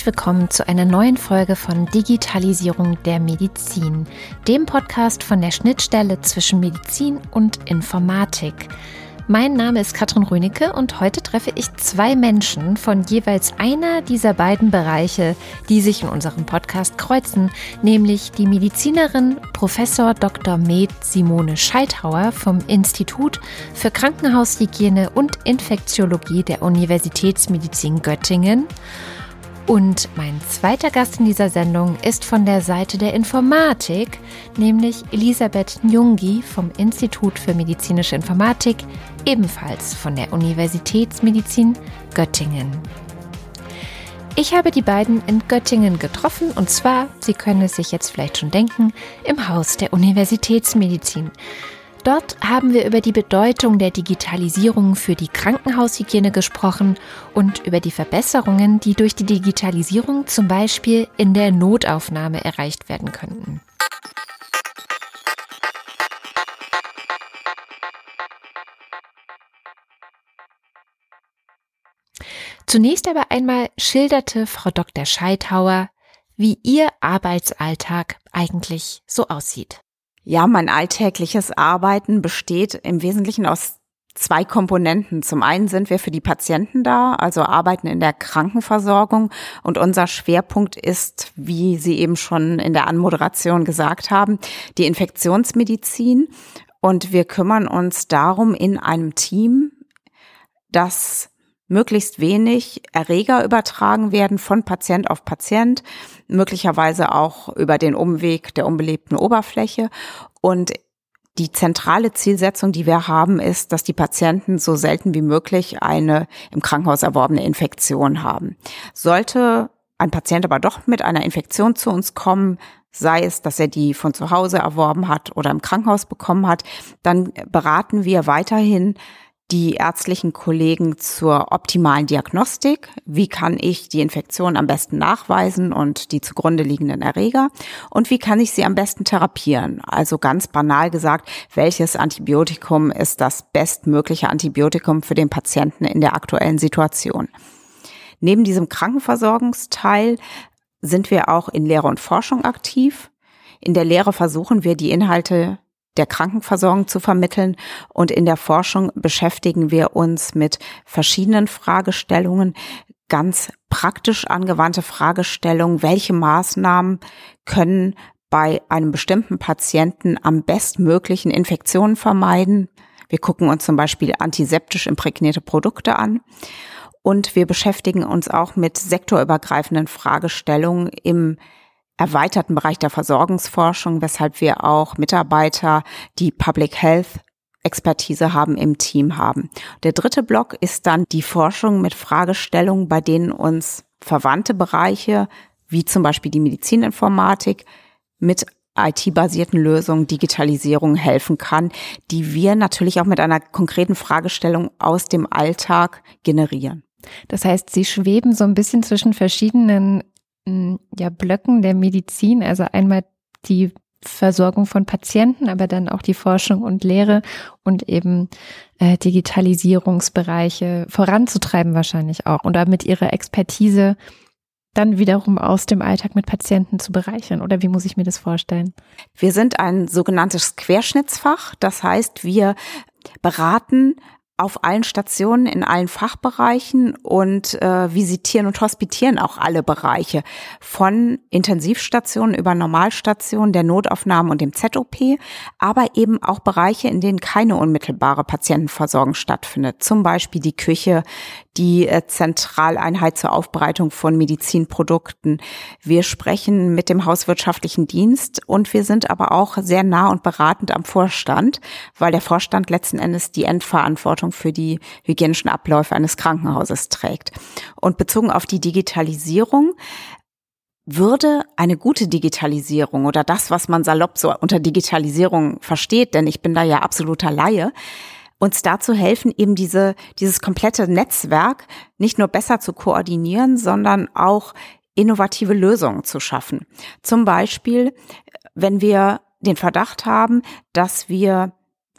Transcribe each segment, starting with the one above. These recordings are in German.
Herzlich willkommen zu einer neuen Folge von Digitalisierung der Medizin, dem Podcast von der Schnittstelle zwischen Medizin und Informatik. Mein Name ist Katrin Rönecke und heute treffe ich zwei Menschen von jeweils einer dieser beiden Bereiche, die sich in unserem Podcast kreuzen, nämlich die Medizinerin Professor Dr. Med Simone Scheithauer vom Institut für Krankenhaushygiene und Infektiologie der Universitätsmedizin Göttingen und mein zweiter Gast in dieser Sendung ist von der Seite der Informatik, nämlich Elisabeth Njungi vom Institut für medizinische Informatik, ebenfalls von der Universitätsmedizin Göttingen. Ich habe die beiden in Göttingen getroffen und zwar, Sie können es sich jetzt vielleicht schon denken, im Haus der Universitätsmedizin. Dort haben wir über die Bedeutung der Digitalisierung für die Krankenhaushygiene gesprochen und über die Verbesserungen, die durch die Digitalisierung zum Beispiel in der Notaufnahme erreicht werden könnten. Zunächst aber einmal schilderte Frau Dr. Scheithauer, wie ihr Arbeitsalltag eigentlich so aussieht. Ja, mein alltägliches Arbeiten besteht im Wesentlichen aus zwei Komponenten. Zum einen sind wir für die Patienten da, also arbeiten in der Krankenversorgung. Und unser Schwerpunkt ist, wie Sie eben schon in der Anmoderation gesagt haben, die Infektionsmedizin. Und wir kümmern uns darum in einem Team, dass möglichst wenig Erreger übertragen werden von Patient auf Patient, möglicherweise auch über den Umweg der unbelebten Oberfläche. Und die zentrale Zielsetzung, die wir haben, ist, dass die Patienten so selten wie möglich eine im Krankenhaus erworbene Infektion haben. Sollte ein Patient aber doch mit einer Infektion zu uns kommen, sei es, dass er die von zu Hause erworben hat oder im Krankenhaus bekommen hat, dann beraten wir weiterhin die ärztlichen Kollegen zur optimalen Diagnostik. Wie kann ich die Infektion am besten nachweisen und die zugrunde liegenden Erreger? Und wie kann ich sie am besten therapieren? Also ganz banal gesagt, welches Antibiotikum ist das bestmögliche Antibiotikum für den Patienten in der aktuellen Situation? Neben diesem Krankenversorgungsteil sind wir auch in Lehre und Forschung aktiv. In der Lehre versuchen wir die Inhalte der Krankenversorgung zu vermitteln. Und in der Forschung beschäftigen wir uns mit verschiedenen Fragestellungen, ganz praktisch angewandte Fragestellungen. Welche Maßnahmen können bei einem bestimmten Patienten am bestmöglichen Infektionen vermeiden? Wir gucken uns zum Beispiel antiseptisch imprägnierte Produkte an. Und wir beschäftigen uns auch mit sektorübergreifenden Fragestellungen im erweiterten Bereich der Versorgungsforschung, weshalb wir auch Mitarbeiter, die Public Health Expertise haben im Team haben. Der dritte Block ist dann die Forschung mit Fragestellungen, bei denen uns verwandte Bereiche, wie zum Beispiel die Medizininformatik, mit IT-basierten Lösungen, Digitalisierung helfen kann, die wir natürlich auch mit einer konkreten Fragestellung aus dem Alltag generieren. Das heißt, Sie schweben so ein bisschen zwischen verschiedenen ja, Blöcken der Medizin, also einmal die Versorgung von Patienten, aber dann auch die Forschung und Lehre und eben äh, Digitalisierungsbereiche voranzutreiben wahrscheinlich auch und damit ihre Expertise dann wiederum aus dem Alltag mit Patienten zu bereichern? Oder wie muss ich mir das vorstellen? Wir sind ein sogenanntes Querschnittsfach. Das heißt, wir beraten auf allen Stationen, in allen Fachbereichen und äh, visitieren und hospitieren auch alle Bereiche von Intensivstationen über Normalstationen, der Notaufnahmen und dem ZOP, aber eben auch Bereiche, in denen keine unmittelbare Patientenversorgung stattfindet. Zum Beispiel die Küche, die äh, Zentraleinheit zur Aufbereitung von Medizinprodukten. Wir sprechen mit dem Hauswirtschaftlichen Dienst und wir sind aber auch sehr nah und beratend am Vorstand, weil der Vorstand letzten Endes die Endverantwortung für die hygienischen Abläufe eines Krankenhauses trägt. Und bezogen auf die Digitalisierung würde eine gute Digitalisierung oder das, was man salopp so unter Digitalisierung versteht, denn ich bin da ja absoluter Laie, uns dazu helfen, eben diese, dieses komplette Netzwerk nicht nur besser zu koordinieren, sondern auch innovative Lösungen zu schaffen. Zum Beispiel, wenn wir den Verdacht haben, dass wir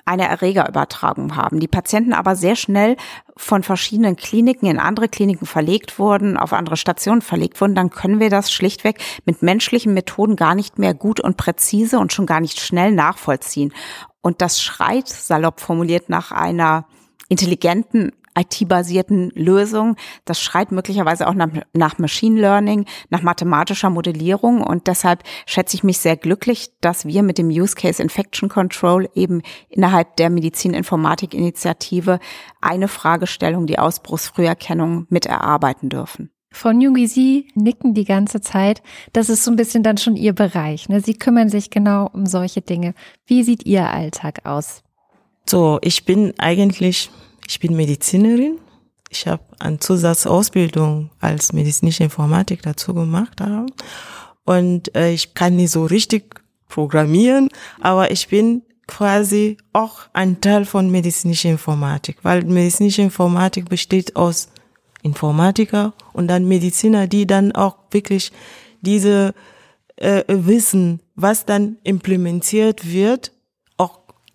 eine Erregerübertragung haben. Die Patienten aber sehr schnell von verschiedenen Kliniken in andere Kliniken verlegt wurden, auf andere Stationen verlegt wurden, dann können wir das schlichtweg mit menschlichen Methoden gar nicht mehr gut und präzise und schon gar nicht schnell nachvollziehen. Und das schreit, salopp formuliert, nach einer intelligenten IT-basierten Lösung. Das schreit möglicherweise auch nach, nach, Machine Learning, nach mathematischer Modellierung. Und deshalb schätze ich mich sehr glücklich, dass wir mit dem Use Case Infection Control eben innerhalb der Medizininformatik-Initiative eine Fragestellung, die Ausbruchsfrüherkennung, mit erarbeiten dürfen. Frau Newgi, Sie nicken die ganze Zeit. Das ist so ein bisschen dann schon Ihr Bereich. Ne? Sie kümmern sich genau um solche Dinge. Wie sieht Ihr Alltag aus? So, ich bin eigentlich ich bin Medizinerin. Ich habe eine Zusatzausbildung als medizinische Informatik dazu gemacht. Und äh, ich kann nicht so richtig programmieren, aber ich bin quasi auch ein Teil von medizinischer Informatik, weil medizinische Informatik besteht aus Informatiker und dann Mediziner, die dann auch wirklich diese äh, Wissen, was dann implementiert wird,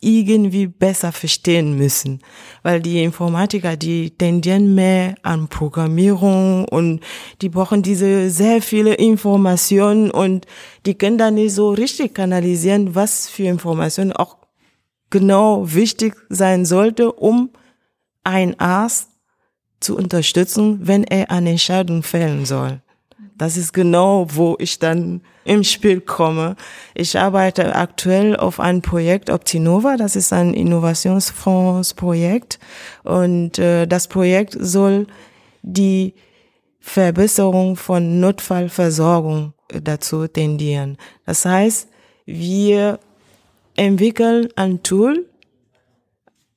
irgendwie besser verstehen müssen, weil die Informatiker, die tendieren mehr an Programmierung und die brauchen diese sehr viele Informationen und die können dann nicht so richtig kanalisieren, was für Informationen auch genau wichtig sein sollte, um ein Arzt zu unterstützen, wenn er eine Entscheidung fällen soll. Das ist genau, wo ich dann im Spiel komme. Ich arbeite aktuell auf ein Projekt Optinova, das ist ein Innovationsfondsprojekt und äh, das Projekt soll die Verbesserung von Notfallversorgung dazu tendieren. Das heißt, wir entwickeln ein Tool,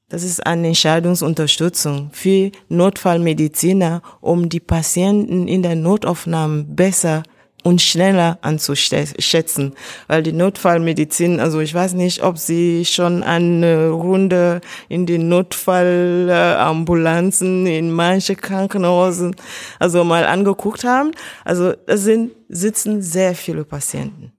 das ist eine Entscheidungsunterstützung für Notfallmediziner, um die Patienten in der Notaufnahme besser und schneller anzuschätzen, weil die Notfallmedizin, also ich weiß nicht, ob Sie schon eine Runde in den Notfallambulanzen in manche Krankenhäusern also mal angeguckt haben. Also es sind sitzen sehr viele Patienten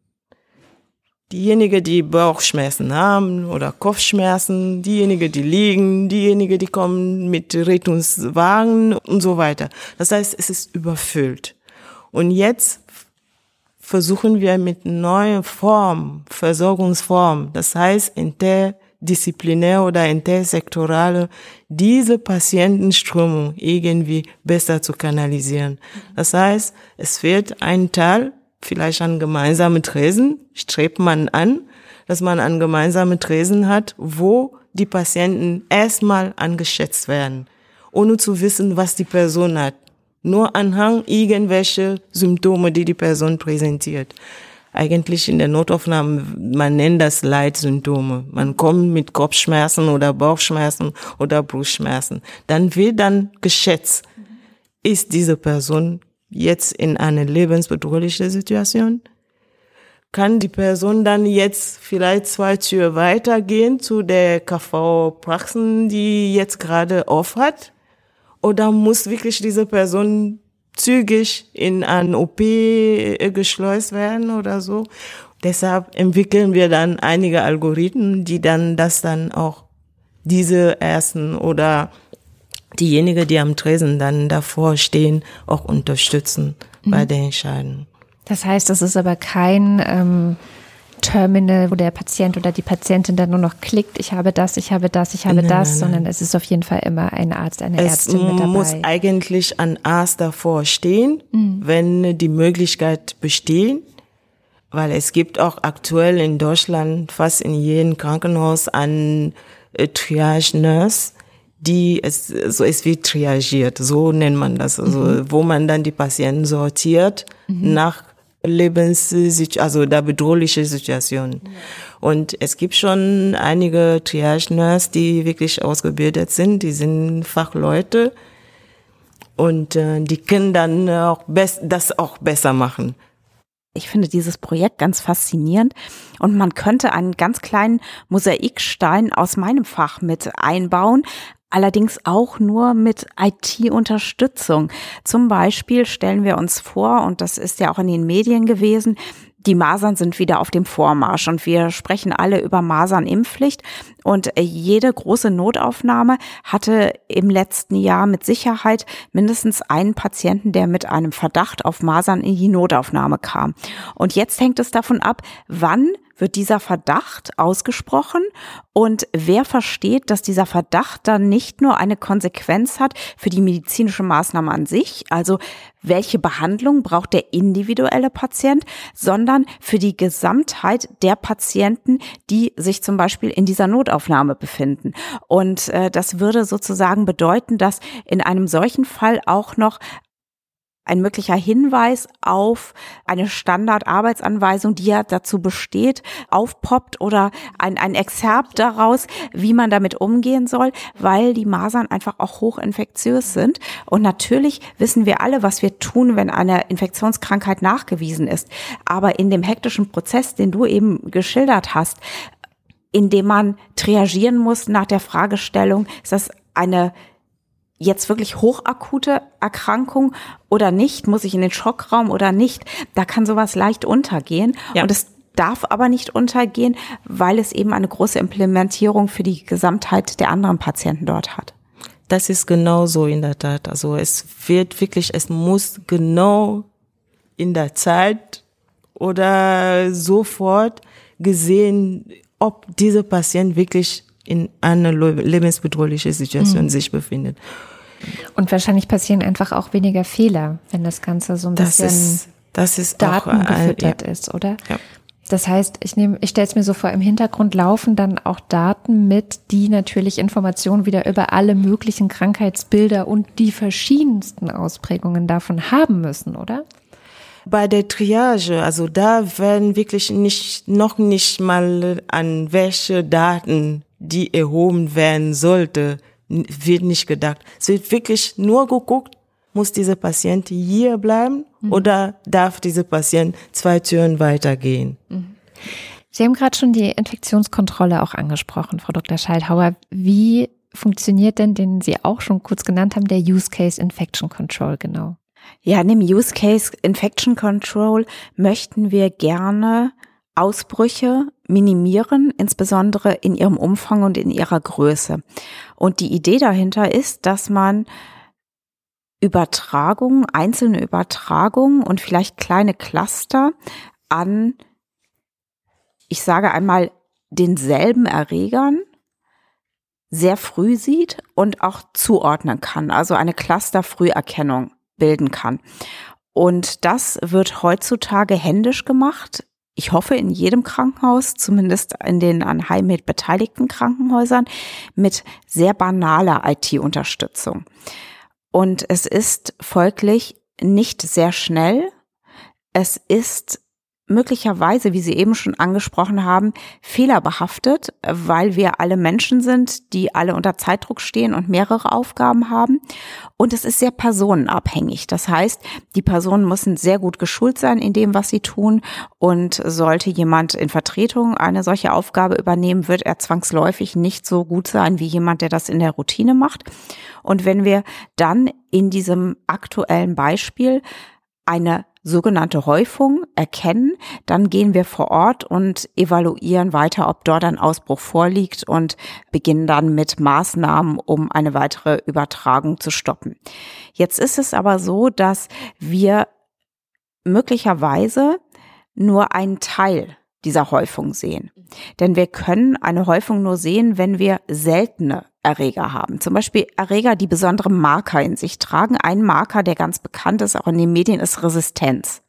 diejenigen, die Bauchschmerzen haben oder Kopfschmerzen, diejenigen, die liegen, diejenigen, die kommen mit Rettungswagen und so weiter. Das heißt, es ist überfüllt. Und jetzt versuchen wir mit neuen Formen, Versorgungsformen, das heißt interdisziplinär oder intersektorale, diese Patientenströmung irgendwie besser zu kanalisieren. Das heißt, es wird ein Teil vielleicht an gemeinsame Tresen, strebt man an, dass man an gemeinsame Tresen hat, wo die Patienten erstmal angeschätzt werden, ohne zu wissen, was die Person hat. Nur anhand irgendwelche Symptome, die die Person präsentiert. Eigentlich in der Notaufnahme, man nennt das Leitsymptome. Man kommt mit Kopfschmerzen oder Bauchschmerzen oder Brustschmerzen. Dann wird dann geschätzt, ist diese Person jetzt in eine lebensbedrohliche Situation? Kann die Person dann jetzt vielleicht zwei Türen weitergehen zu der KV-Praxen, die jetzt gerade auf hat? Oder muss wirklich diese Person zügig in ein OP geschleust werden oder so? Deshalb entwickeln wir dann einige Algorithmen, die dann das dann auch diese ersten oder diejenigen, die am Tresen dann davor stehen, auch unterstützen mhm. bei der Entscheidung. Das heißt, das ist aber kein ähm, Terminal, wo der Patient oder die Patientin dann nur noch klickt, ich habe das, ich habe das, ich habe nein, das, nein, sondern es ist auf jeden Fall immer ein Arzt, eine es Ärztin mit dabei. Es muss eigentlich ein Arzt davor stehen, mhm. wenn die Möglichkeit besteht, weil es gibt auch aktuell in Deutschland fast in jedem Krankenhaus ein äh, Triage-Nurse, die es so es wird triagiert, so nennt man das, also mhm. wo man dann die Patienten sortiert mhm. nach Lebenssituation, also der bedrohliche Situation. Ja. Und es gibt schon einige Triage-Nurse, die wirklich ausgebildet sind, die sind Fachleute und äh, die können dann auch das auch besser machen. Ich finde dieses Projekt ganz faszinierend und man könnte einen ganz kleinen Mosaikstein aus meinem Fach mit einbauen, allerdings auch nur mit IT-Unterstützung. Zum Beispiel stellen wir uns vor, und das ist ja auch in den Medien gewesen, die Masern sind wieder auf dem Vormarsch und wir sprechen alle über Masernimpfpflicht. Und äh, jede große Notaufnahme hatte im letzten Jahr mit Sicherheit mindestens einen Patienten, der mit einem Verdacht auf Masern in die Notaufnahme kam. Und jetzt hängt es davon ab, wann wird dieser Verdacht ausgesprochen und wer versteht, dass dieser Verdacht dann nicht nur eine Konsequenz hat für die medizinische Maßnahme an sich, also welche Behandlung braucht der individuelle Patient, sondern für die Gesamtheit der Patienten, die sich zum Beispiel in dieser Notaufnahme befinden. Und äh, das würde sozusagen bedeuten, dass in einem solchen Fall auch noch ein möglicher Hinweis auf eine Standardarbeitsanweisung, die ja dazu besteht, aufpoppt oder ein, ein Exerpt daraus, wie man damit umgehen soll, weil die Masern einfach auch hochinfektiös sind. Und natürlich wissen wir alle, was wir tun, wenn eine Infektionskrankheit nachgewiesen ist. Aber in dem hektischen Prozess, den du eben geschildert hast, in dem man triagieren muss nach der Fragestellung, ist das eine jetzt wirklich hochakute Erkrankung oder nicht? Muss ich in den Schockraum oder nicht? Da kann sowas leicht untergehen. Ja. Und es darf aber nicht untergehen, weil es eben eine große Implementierung für die Gesamtheit der anderen Patienten dort hat. Das ist genau so in der Tat. Also es wird wirklich, es muss genau in der Zeit oder sofort gesehen, ob dieser Patient wirklich in einer lebensbedrohlichen Situation mhm. sich befindet. Und wahrscheinlich passieren einfach auch weniger Fehler, wenn das Ganze so ein das bisschen ist, das ist Daten gefüttert ja. ist, oder? Ja. Das heißt, ich nehme, ich stelle es mir so vor, im Hintergrund laufen dann auch Daten mit, die natürlich Informationen wieder über alle möglichen Krankheitsbilder und die verschiedensten Ausprägungen davon haben müssen, oder? Bei der Triage, also da werden wirklich nicht, noch nicht mal an welche Daten, die erhoben werden sollte, wird nicht gedacht. Es wird wirklich nur geguckt, muss dieser Patient hier bleiben mhm. oder darf dieser Patient zwei Türen weitergehen? Mhm. Sie haben gerade schon die Infektionskontrolle auch angesprochen, Frau Dr. Scheidhauer. Wie funktioniert denn, den Sie auch schon kurz genannt haben, der Use Case Infection Control genau? Ja, in dem Use Case Infection Control möchten wir gerne Ausbrüche minimieren, insbesondere in ihrem Umfang und in ihrer Größe. Und die Idee dahinter ist, dass man Übertragungen, einzelne Übertragungen und vielleicht kleine Cluster an, ich sage einmal, denselben Erregern sehr früh sieht und auch zuordnen kann, also eine Cluster-Früherkennung bilden kann. Und das wird heutzutage händisch gemacht ich hoffe, in jedem Krankenhaus, zumindest in den an Heimmed beteiligten Krankenhäusern, mit sehr banaler IT-Unterstützung. Und es ist folglich nicht sehr schnell. Es ist möglicherweise, wie Sie eben schon angesprochen haben, fehlerbehaftet, weil wir alle Menschen sind, die alle unter Zeitdruck stehen und mehrere Aufgaben haben. Und es ist sehr personenabhängig. Das heißt, die Personen müssen sehr gut geschult sein in dem, was sie tun. Und sollte jemand in Vertretung eine solche Aufgabe übernehmen, wird er zwangsläufig nicht so gut sein wie jemand, der das in der Routine macht. Und wenn wir dann in diesem aktuellen Beispiel eine sogenannte Häufung erkennen, dann gehen wir vor Ort und evaluieren weiter, ob dort ein Ausbruch vorliegt und beginnen dann mit Maßnahmen, um eine weitere Übertragung zu stoppen. Jetzt ist es aber so, dass wir möglicherweise nur einen Teil dieser Häufung sehen. Denn wir können eine Häufung nur sehen, wenn wir seltene Erreger haben. Zum Beispiel Erreger, die besondere Marker in sich tragen. Ein Marker, der ganz bekannt ist, auch in den Medien, ist Resistenz.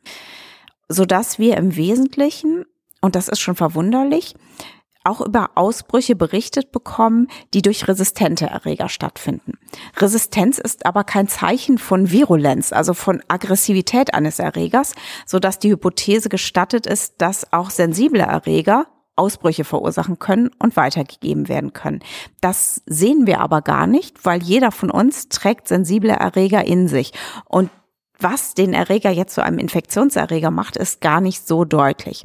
Sodass wir im Wesentlichen, und das ist schon verwunderlich, auch über Ausbrüche berichtet bekommen, die durch resistente Erreger stattfinden. Resistenz ist aber kein Zeichen von Virulenz, also von Aggressivität eines Erregers, so dass die Hypothese gestattet ist, dass auch sensible Erreger Ausbrüche verursachen können und weitergegeben werden können. Das sehen wir aber gar nicht, weil jeder von uns trägt sensible Erreger in sich. Und was den Erreger jetzt zu einem Infektionserreger macht, ist gar nicht so deutlich.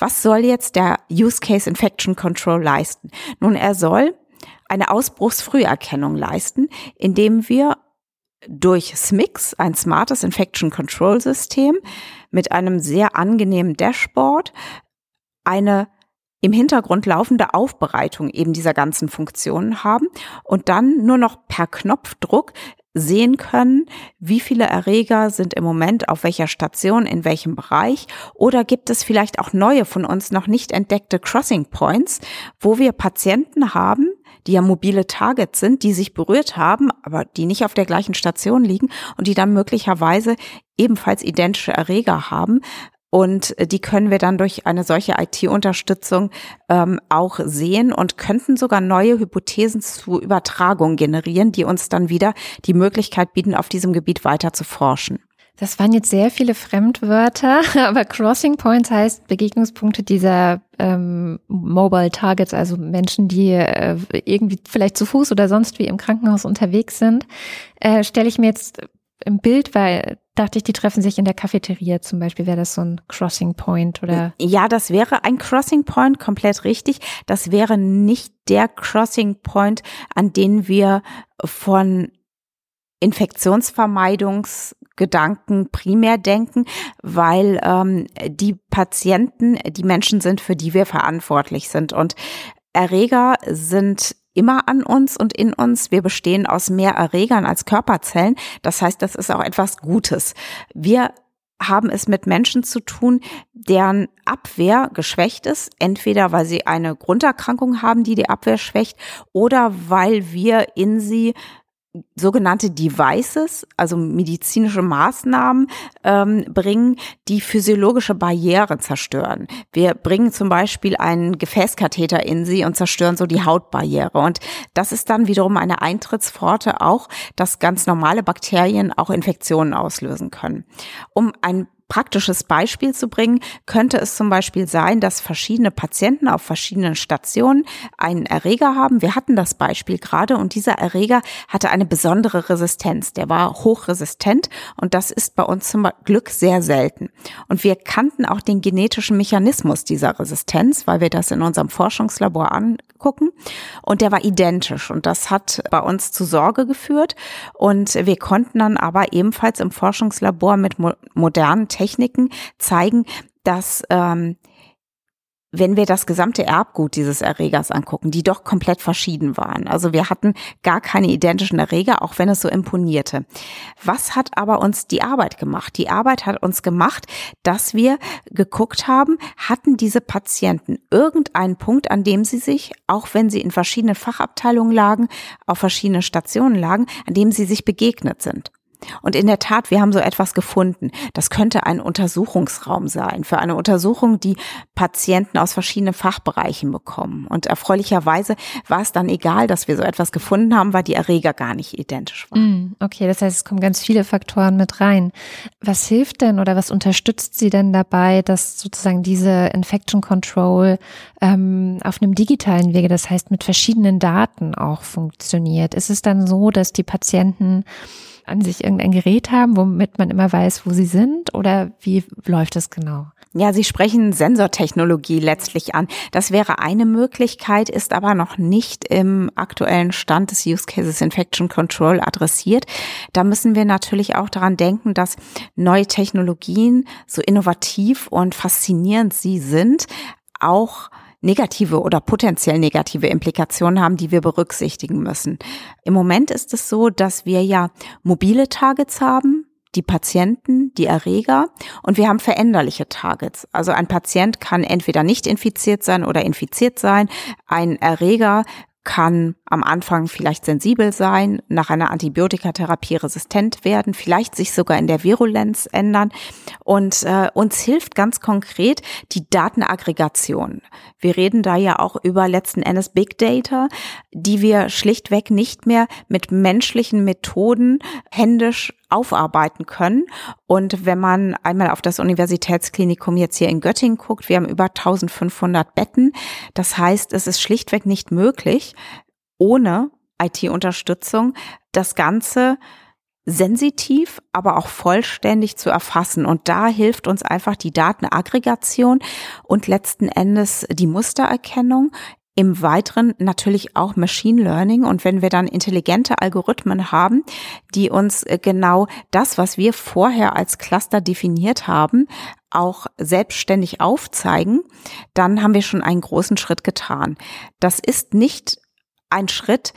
Was soll jetzt der Use Case Infection Control leisten? Nun, er soll eine Ausbruchsfrüherkennung leisten, indem wir durch SMIX, ein smartes Infection Control System mit einem sehr angenehmen Dashboard, eine im Hintergrund laufende Aufbereitung eben dieser ganzen Funktionen haben und dann nur noch per Knopfdruck sehen können, wie viele Erreger sind im Moment auf welcher Station, in welchem Bereich? Oder gibt es vielleicht auch neue von uns noch nicht entdeckte Crossing Points, wo wir Patienten haben, die ja mobile Targets sind, die sich berührt haben, aber die nicht auf der gleichen Station liegen und die dann möglicherweise ebenfalls identische Erreger haben, und äh, die können wir dann durch eine solche IT-Unterstützung ähm, auch sehen und könnten sogar neue Hypothesen zu Übertragung generieren, die uns dann wieder die Möglichkeit bieten, auf diesem Gebiet weiter zu forschen. Das waren jetzt sehr viele Fremdwörter, aber Crossing Points heißt Begegnungspunkte dieser ähm, Mobile Targets, also Menschen, die äh, irgendwie vielleicht zu Fuß oder sonst wie im Krankenhaus unterwegs sind. Äh, Stelle ich mir jetzt im Bild, weil dachte ich, die treffen sich in der Cafeteria zum Beispiel. Wäre das so ein Crossing Point oder? Ja, das wäre ein Crossing Point, komplett richtig. Das wäre nicht der Crossing Point, an den wir von Infektionsvermeidungsgedanken primär denken, weil ähm, die Patienten die Menschen sind, für die wir verantwortlich sind. Und Erreger sind immer an uns und in uns. Wir bestehen aus mehr Erregern als Körperzellen. Das heißt, das ist auch etwas Gutes. Wir haben es mit Menschen zu tun, deren Abwehr geschwächt ist, entweder weil sie eine Grunderkrankung haben, die die Abwehr schwächt, oder weil wir in sie sogenannte Devices, also medizinische Maßnahmen ähm, bringen, die physiologische Barrieren zerstören. Wir bringen zum Beispiel einen Gefäßkatheter in sie und zerstören so die Hautbarriere. Und das ist dann wiederum eine Eintrittspforte auch, dass ganz normale Bakterien auch Infektionen auslösen können. Um ein praktisches Beispiel zu bringen, könnte es zum Beispiel sein, dass verschiedene Patienten auf verschiedenen Stationen einen Erreger haben. Wir hatten das Beispiel gerade und dieser Erreger hatte eine besondere Resistenz. Der war hochresistent und das ist bei uns zum Glück sehr selten. Und wir kannten auch den genetischen Mechanismus dieser Resistenz, weil wir das in unserem Forschungslabor angucken. Und der war identisch und das hat bei uns zu Sorge geführt. Und wir konnten dann aber ebenfalls im Forschungslabor mit modernen Techniken zeigen, dass ähm, wenn wir das gesamte Erbgut dieses Erregers angucken, die doch komplett verschieden waren. Also wir hatten gar keine identischen Erreger, auch wenn es so imponierte. Was hat aber uns die Arbeit gemacht? Die Arbeit hat uns gemacht, dass wir geguckt haben, hatten diese Patienten irgendeinen Punkt, an dem sie sich, auch wenn sie in verschiedenen Fachabteilungen lagen, auf verschiedenen Stationen lagen, an dem sie sich begegnet sind. Und in der Tat, wir haben so etwas gefunden. Das könnte ein Untersuchungsraum sein für eine Untersuchung, die Patienten aus verschiedenen Fachbereichen bekommen. Und erfreulicherweise war es dann egal, dass wir so etwas gefunden haben, weil die Erreger gar nicht identisch waren. Mm, okay, das heißt, es kommen ganz viele Faktoren mit rein. Was hilft denn oder was unterstützt Sie denn dabei, dass sozusagen diese Infection Control ähm, auf einem digitalen Wege, das heißt mit verschiedenen Daten auch funktioniert? Ist es dann so, dass die Patienten an sich irgendein Gerät haben, womit man immer weiß, wo sie sind? Oder wie läuft das genau? Ja, Sie sprechen Sensortechnologie letztlich an. Das wäre eine Möglichkeit, ist aber noch nicht im aktuellen Stand des Use Cases Infection Control adressiert. Da müssen wir natürlich auch daran denken, dass neue Technologien, so innovativ und faszinierend sie sind, auch negative oder potenziell negative Implikationen haben, die wir berücksichtigen müssen. Im Moment ist es so, dass wir ja mobile Targets haben, die Patienten, die Erreger und wir haben veränderliche Targets. Also ein Patient kann entweder nicht infiziert sein oder infiziert sein. Ein Erreger kann am Anfang vielleicht sensibel sein, nach einer Antibiotikatherapie resistent werden, vielleicht sich sogar in der Virulenz ändern. Und äh, uns hilft ganz konkret die Datenaggregation. Wir reden da ja auch über letzten Endes Big Data, die wir schlichtweg nicht mehr mit menschlichen Methoden händisch aufarbeiten können. Und wenn man einmal auf das Universitätsklinikum jetzt hier in Göttingen guckt, wir haben über 1500 Betten. Das heißt, es ist schlichtweg nicht möglich, ohne IT-Unterstützung das Ganze sensitiv, aber auch vollständig zu erfassen. Und da hilft uns einfach die Datenaggregation und letzten Endes die Mustererkennung im Weiteren natürlich auch Machine Learning. Und wenn wir dann intelligente Algorithmen haben, die uns äh, genau das, was wir vorher als Cluster definiert haben, auch selbstständig aufzeigen, dann haben wir schon einen großen Schritt getan. Das ist nicht ein Schritt,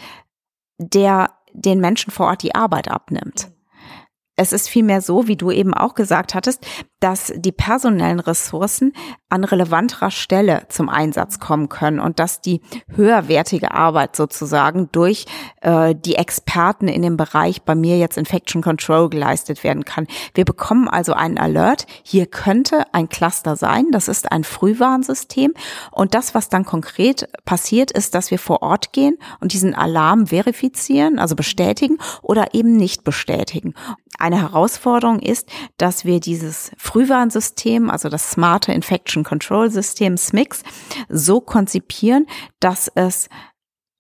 der den Menschen vor Ort die Arbeit abnimmt. Es ist vielmehr so, wie du eben auch gesagt hattest, dass die personellen Ressourcen an relevanterer Stelle zum Einsatz kommen können und dass die höherwertige Arbeit sozusagen durch äh, die Experten in dem Bereich bei mir jetzt Infection Control geleistet werden kann. Wir bekommen also einen Alert. Hier könnte ein Cluster sein. Das ist ein Frühwarnsystem. Und das, was dann konkret passiert, ist, dass wir vor Ort gehen und diesen Alarm verifizieren, also bestätigen oder eben nicht bestätigen. Eine Herausforderung ist, dass wir dieses Frühwarnsystem, also das smarte Infection Control System SMIX, so konzipieren, dass es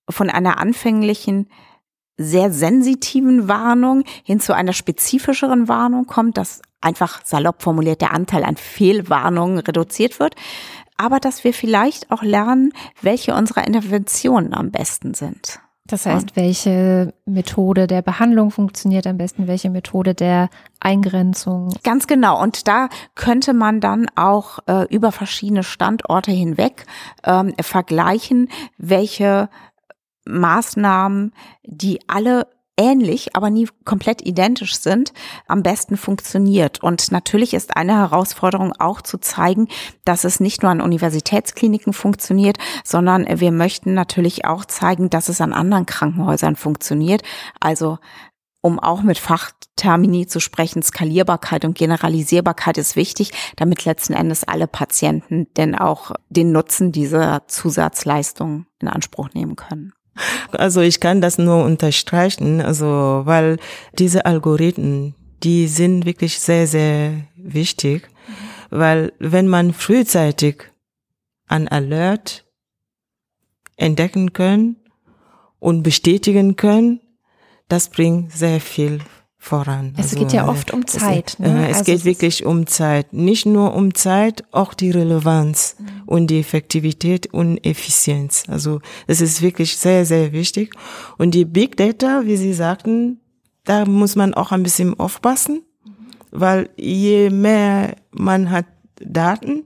von einer anfänglichen sehr sensitiven Warnung hin zu einer spezifischeren Warnung kommt, dass einfach salopp formuliert der Anteil an Fehlwarnungen reduziert wird, aber dass wir vielleicht auch lernen, welche unserer Interventionen am besten sind. Das heißt, welche Methode der Behandlung funktioniert am besten, welche Methode der Eingrenzung. Ganz genau. Und da könnte man dann auch äh, über verschiedene Standorte hinweg ähm, vergleichen, welche Maßnahmen, die alle ähnlich, aber nie komplett identisch sind, am besten funktioniert. Und natürlich ist eine Herausforderung auch zu zeigen, dass es nicht nur an Universitätskliniken funktioniert, sondern wir möchten natürlich auch zeigen, dass es an anderen Krankenhäusern funktioniert. Also um auch mit Fachtermini zu sprechen, Skalierbarkeit und Generalisierbarkeit ist wichtig, damit letzten Endes alle Patienten denn auch den Nutzen dieser Zusatzleistung in Anspruch nehmen können. Also ich kann das nur unterstreichen, also weil diese Algorithmen, die sind wirklich sehr, sehr wichtig, weil wenn man frühzeitig ein Alert entdecken können und bestätigen können, das bringt sehr viel voran. Es also, geht ja oft um Zeit. Es, ne? es also geht wirklich um Zeit. Nicht nur um Zeit, auch die Relevanz mhm. und die Effektivität und Effizienz. Also es ist wirklich sehr, sehr wichtig. Und die Big Data, wie Sie sagten, da muss man auch ein bisschen aufpassen, mhm. weil je mehr man hat Daten,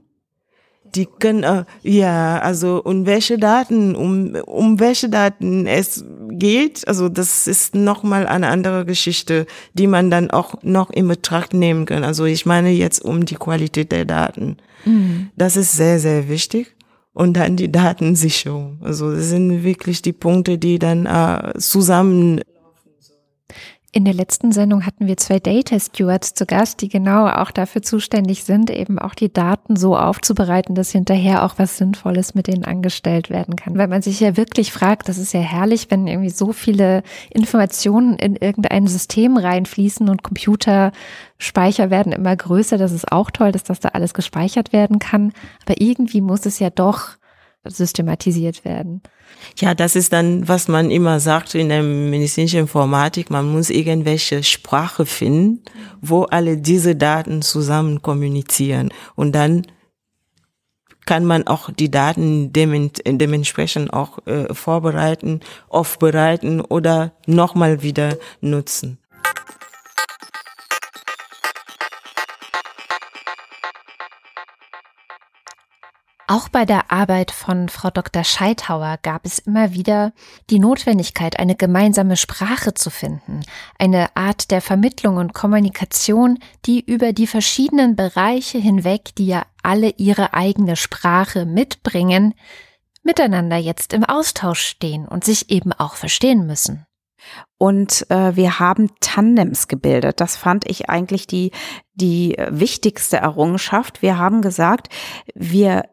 die können, äh, ja, also und welche Daten, um, um welche Daten es geht, also das ist nochmal eine andere Geschichte, die man dann auch noch in Betracht nehmen kann. Also ich meine jetzt um die Qualität der Daten. Mhm. Das ist sehr, sehr wichtig. Und dann die Datensicherung. Also das sind wirklich die Punkte, die dann äh, zusammen in der letzten Sendung hatten wir zwei Data Stewards zu Gast, die genau auch dafür zuständig sind, eben auch die Daten so aufzubereiten, dass hinterher auch was Sinnvolles mit denen angestellt werden kann. Weil man sich ja wirklich fragt, das ist ja herrlich, wenn irgendwie so viele Informationen in irgendein System reinfließen und Computerspeicher werden immer größer. Das ist auch toll, dass das da alles gespeichert werden kann. Aber irgendwie muss es ja doch systematisiert werden. Ja, das ist dann, was man immer sagt in der medizinischen Informatik. Man muss irgendwelche Sprache finden, wo alle diese Daten zusammen kommunizieren. Und dann kann man auch die Daten dementsprechend auch äh, vorbereiten, aufbereiten oder nochmal wieder nutzen. Auch bei der Arbeit von Frau Dr. Scheithauer gab es immer wieder die Notwendigkeit, eine gemeinsame Sprache zu finden, eine Art der Vermittlung und Kommunikation, die über die verschiedenen Bereiche hinweg, die ja alle ihre eigene Sprache mitbringen, miteinander jetzt im Austausch stehen und sich eben auch verstehen müssen. Und äh, wir haben Tandems gebildet. Das fand ich eigentlich die, die wichtigste Errungenschaft. Wir haben gesagt, wir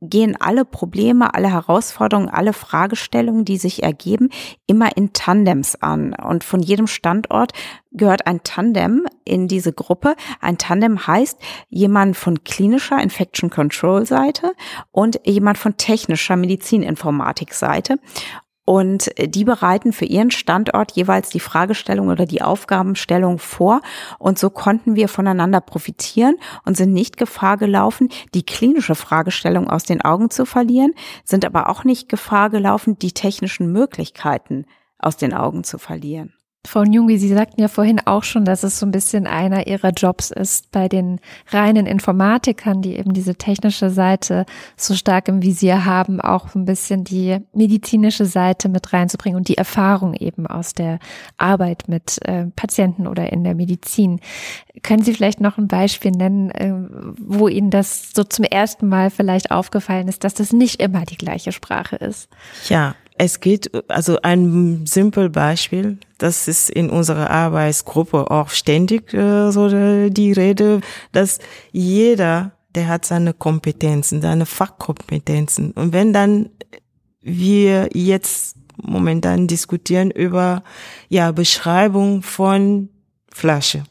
gehen alle Probleme, alle Herausforderungen, alle Fragestellungen, die sich ergeben, immer in Tandems an. Und von jedem Standort gehört ein Tandem in diese Gruppe. Ein Tandem heißt jemand von klinischer Infection Control Seite und jemand von technischer Medizininformatik Seite. Und die bereiten für ihren Standort jeweils die Fragestellung oder die Aufgabenstellung vor. Und so konnten wir voneinander profitieren und sind nicht Gefahr gelaufen, die klinische Fragestellung aus den Augen zu verlieren, sind aber auch nicht Gefahr gelaufen, die technischen Möglichkeiten aus den Augen zu verlieren. Frau Jungi, Sie sagten ja vorhin auch schon, dass es so ein bisschen einer Ihrer Jobs ist, bei den reinen Informatikern, die eben diese technische Seite so stark im Visier haben, auch ein bisschen die medizinische Seite mit reinzubringen und die Erfahrung eben aus der Arbeit mit äh, Patienten oder in der Medizin. Können Sie vielleicht noch ein Beispiel nennen, äh, wo Ihnen das so zum ersten Mal vielleicht aufgefallen ist, dass das nicht immer die gleiche Sprache ist? Ja, es geht, also ein simpel Beispiel, das ist in unserer Arbeitsgruppe auch ständig äh, so die Rede, dass jeder, der hat seine Kompetenzen, seine Fachkompetenzen. Und wenn dann wir jetzt momentan diskutieren über ja Beschreibung von Flasche.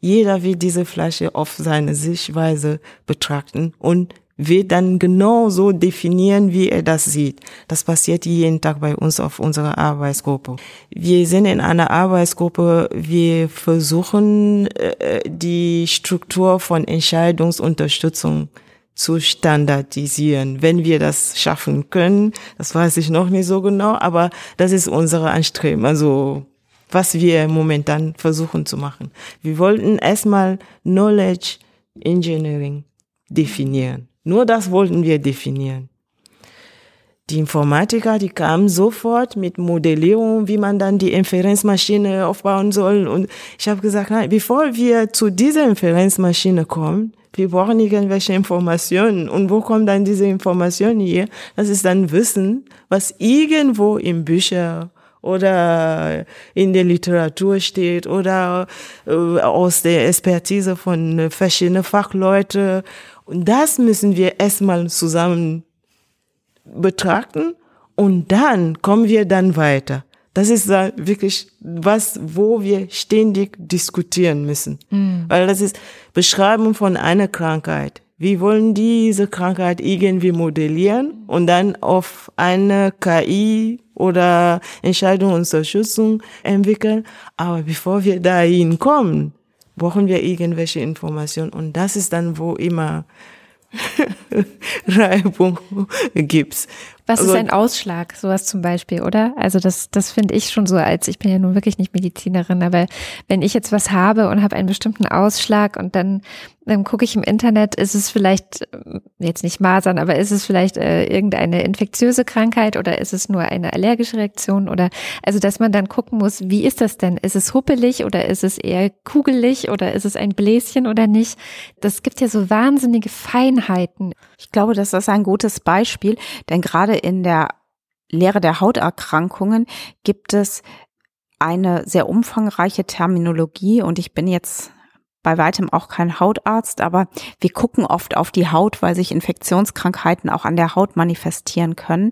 Jeder will diese Flasche auf seine Sichtweise betrachten und wird dann genau so definieren, wie er das sieht. Das passiert jeden Tag bei uns auf unserer Arbeitsgruppe. Wir sind in einer Arbeitsgruppe, wir versuchen äh, die Struktur von Entscheidungsunterstützung zu standardisieren. Wenn wir das schaffen können, das weiß ich noch nicht so genau, aber das ist unsere Anstreben. Also was wir momentan versuchen zu machen. Wir wollten erstmal Knowledge Engineering definieren. Nur das wollten wir definieren. Die Informatiker, die kamen sofort mit Modellierung, wie man dann die Inferenzmaschine aufbauen soll. Und ich habe gesagt, nein, bevor wir zu dieser Inferenzmaschine kommen, wir brauchen irgendwelche Informationen. Und wo kommt dann diese Information hier? Das ist dann Wissen, was irgendwo im Bücher oder in der Literatur steht oder äh, aus der Expertise von verschiedenen Fachleuten und das müssen wir erstmal zusammen betrachten und dann kommen wir dann weiter. Das ist da wirklich was, wo wir ständig diskutieren müssen. Mhm. Weil das ist Beschreibung von einer Krankheit. Wir wollen diese Krankheit irgendwie modellieren und dann auf eine KI oder Entscheidungsunterstützung entwickeln. Aber bevor wir dahin kommen, brauchen wir irgendwelche Informationen. Und das ist dann, wo immer Reibung gibt's. Was also, ist ein Ausschlag, sowas zum Beispiel, oder? Also das, das finde ich schon so, als ich bin ja nun wirklich nicht Medizinerin, aber wenn ich jetzt was habe und habe einen bestimmten Ausschlag und dann, dann gucke ich im Internet, ist es vielleicht äh, jetzt nicht Masern, aber ist es vielleicht äh, irgendeine infektiöse Krankheit oder ist es nur eine allergische Reaktion oder also dass man dann gucken muss, wie ist das denn? Ist es huppelig oder ist es eher kugelig oder ist es ein Bläschen oder nicht? Das gibt ja so wahnsinnige Feinheiten. Ich glaube, das ist ein gutes Beispiel, denn gerade in der Lehre der Hauterkrankungen gibt es eine sehr umfangreiche Terminologie und ich bin jetzt bei weitem auch kein Hautarzt, aber wir gucken oft auf die Haut, weil sich Infektionskrankheiten auch an der Haut manifestieren können.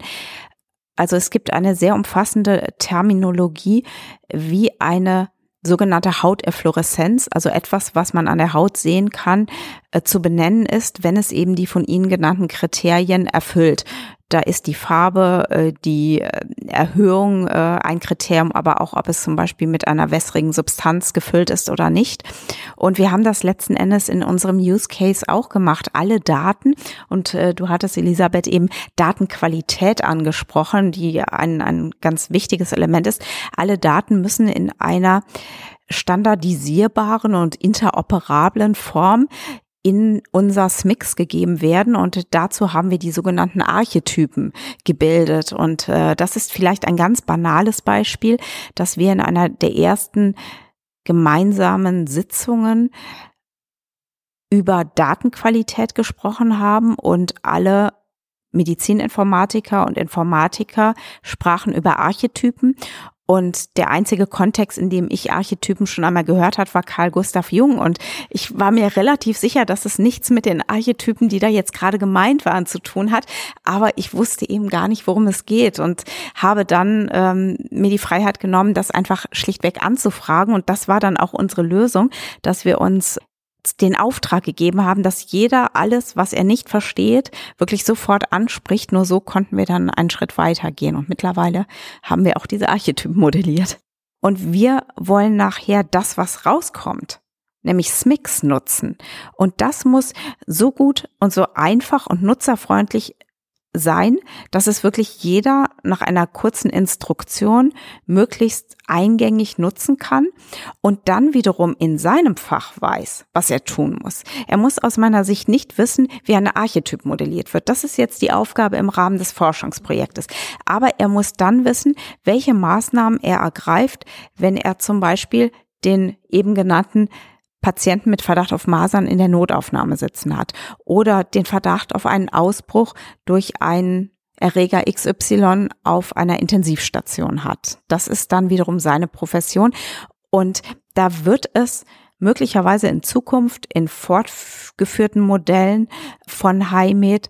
Also es gibt eine sehr umfassende Terminologie, wie eine sogenannte Hauteffloreszenz, also etwas, was man an der Haut sehen kann, äh, zu benennen ist, wenn es eben die von Ihnen genannten Kriterien erfüllt. Da ist die Farbe, äh, die äh, Erhöhung äh, ein Kriterium, aber auch, ob es zum Beispiel mit einer wässrigen Substanz gefüllt ist oder nicht. Und wir haben das letzten Endes in unserem Use Case auch gemacht. Alle Daten, und du hattest, Elisabeth, eben Datenqualität angesprochen, die ein, ein ganz wichtiges Element ist. Alle Daten müssen in einer standardisierbaren und interoperablen Form in unser SMIX gegeben werden. Und dazu haben wir die sogenannten Archetypen gebildet. Und äh, das ist vielleicht ein ganz banales Beispiel, dass wir in einer der ersten gemeinsamen Sitzungen über Datenqualität gesprochen haben und alle Medizininformatiker und Informatiker sprachen über Archetypen und der einzige Kontext, in dem ich Archetypen schon einmal gehört hat, war Carl Gustav Jung. Und ich war mir relativ sicher, dass es nichts mit den Archetypen, die da jetzt gerade gemeint waren, zu tun hat. Aber ich wusste eben gar nicht, worum es geht und habe dann ähm, mir die Freiheit genommen, das einfach schlichtweg anzufragen. Und das war dann auch unsere Lösung, dass wir uns den Auftrag gegeben haben, dass jeder alles, was er nicht versteht, wirklich sofort anspricht. Nur so konnten wir dann einen Schritt weitergehen. Und mittlerweile haben wir auch diese Archetypen modelliert. Und wir wollen nachher das, was rauskommt, nämlich SMIX nutzen. Und das muss so gut und so einfach und nutzerfreundlich sein, dass es wirklich jeder nach einer kurzen Instruktion möglichst eingängig nutzen kann und dann wiederum in seinem Fach weiß, was er tun muss. Er muss aus meiner Sicht nicht wissen, wie eine Archetyp modelliert wird. Das ist jetzt die Aufgabe im Rahmen des Forschungsprojektes. Aber er muss dann wissen, welche Maßnahmen er ergreift, wenn er zum Beispiel den eben genannten Patienten mit Verdacht auf Masern in der Notaufnahme sitzen hat oder den Verdacht auf einen Ausbruch durch einen Erreger XY auf einer Intensivstation hat. Das ist dann wiederum seine Profession und da wird es möglicherweise in Zukunft in fortgeführten Modellen von HiMed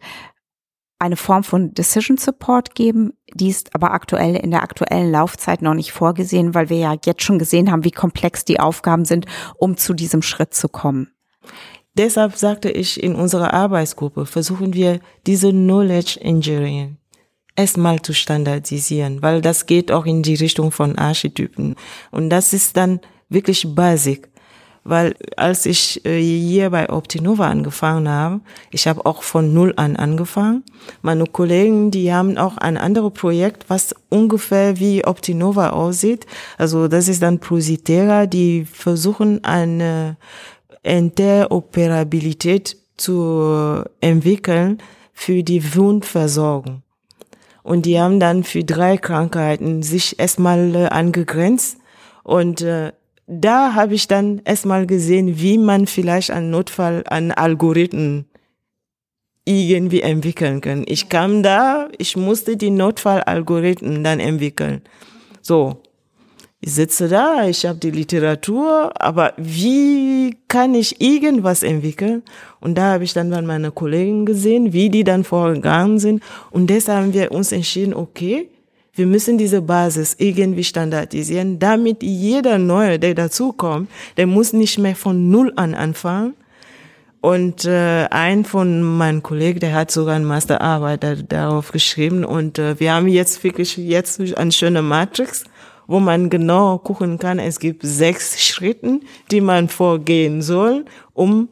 eine Form von Decision Support geben. Die ist aber aktuell in der aktuellen Laufzeit noch nicht vorgesehen, weil wir ja jetzt schon gesehen haben, wie komplex die Aufgaben sind, um zu diesem Schritt zu kommen. Deshalb sagte ich in unserer Arbeitsgruppe, versuchen wir diese Knowledge Engineering erstmal zu standardisieren, weil das geht auch in die Richtung von Archetypen. Und das ist dann wirklich basic weil als ich äh, hier bei Optinova angefangen habe, ich habe auch von null an angefangen. Meine Kollegen, die haben auch ein anderes Projekt, was ungefähr wie Optinova aussieht. Also das ist dann Prositera, die versuchen eine Interoperabilität zu entwickeln für die Wundversorgung. Und die haben dann für drei Krankheiten sich erstmal äh, angegrenzt und äh, da habe ich dann erstmal gesehen, wie man vielleicht einen Notfall, einen Algorithmen irgendwie entwickeln kann. Ich kam da, ich musste die Notfallalgorithmen dann entwickeln. So, ich sitze da, ich habe die Literatur, aber wie kann ich irgendwas entwickeln? Und da habe ich dann bei meinen Kollegen gesehen, wie die dann vorgegangen sind. Und deshalb haben wir uns entschieden, okay, wir müssen diese Basis irgendwie standardisieren, damit jeder Neue, der dazukommt, der muss nicht mehr von Null an anfangen. Und äh, ein von meinen Kollegen, der hat sogar eine Masterarbeit da, darauf geschrieben. Und äh, wir haben jetzt wirklich jetzt eine schöne Matrix, wo man genau gucken kann. Es gibt sechs Schritten, die man vorgehen soll, um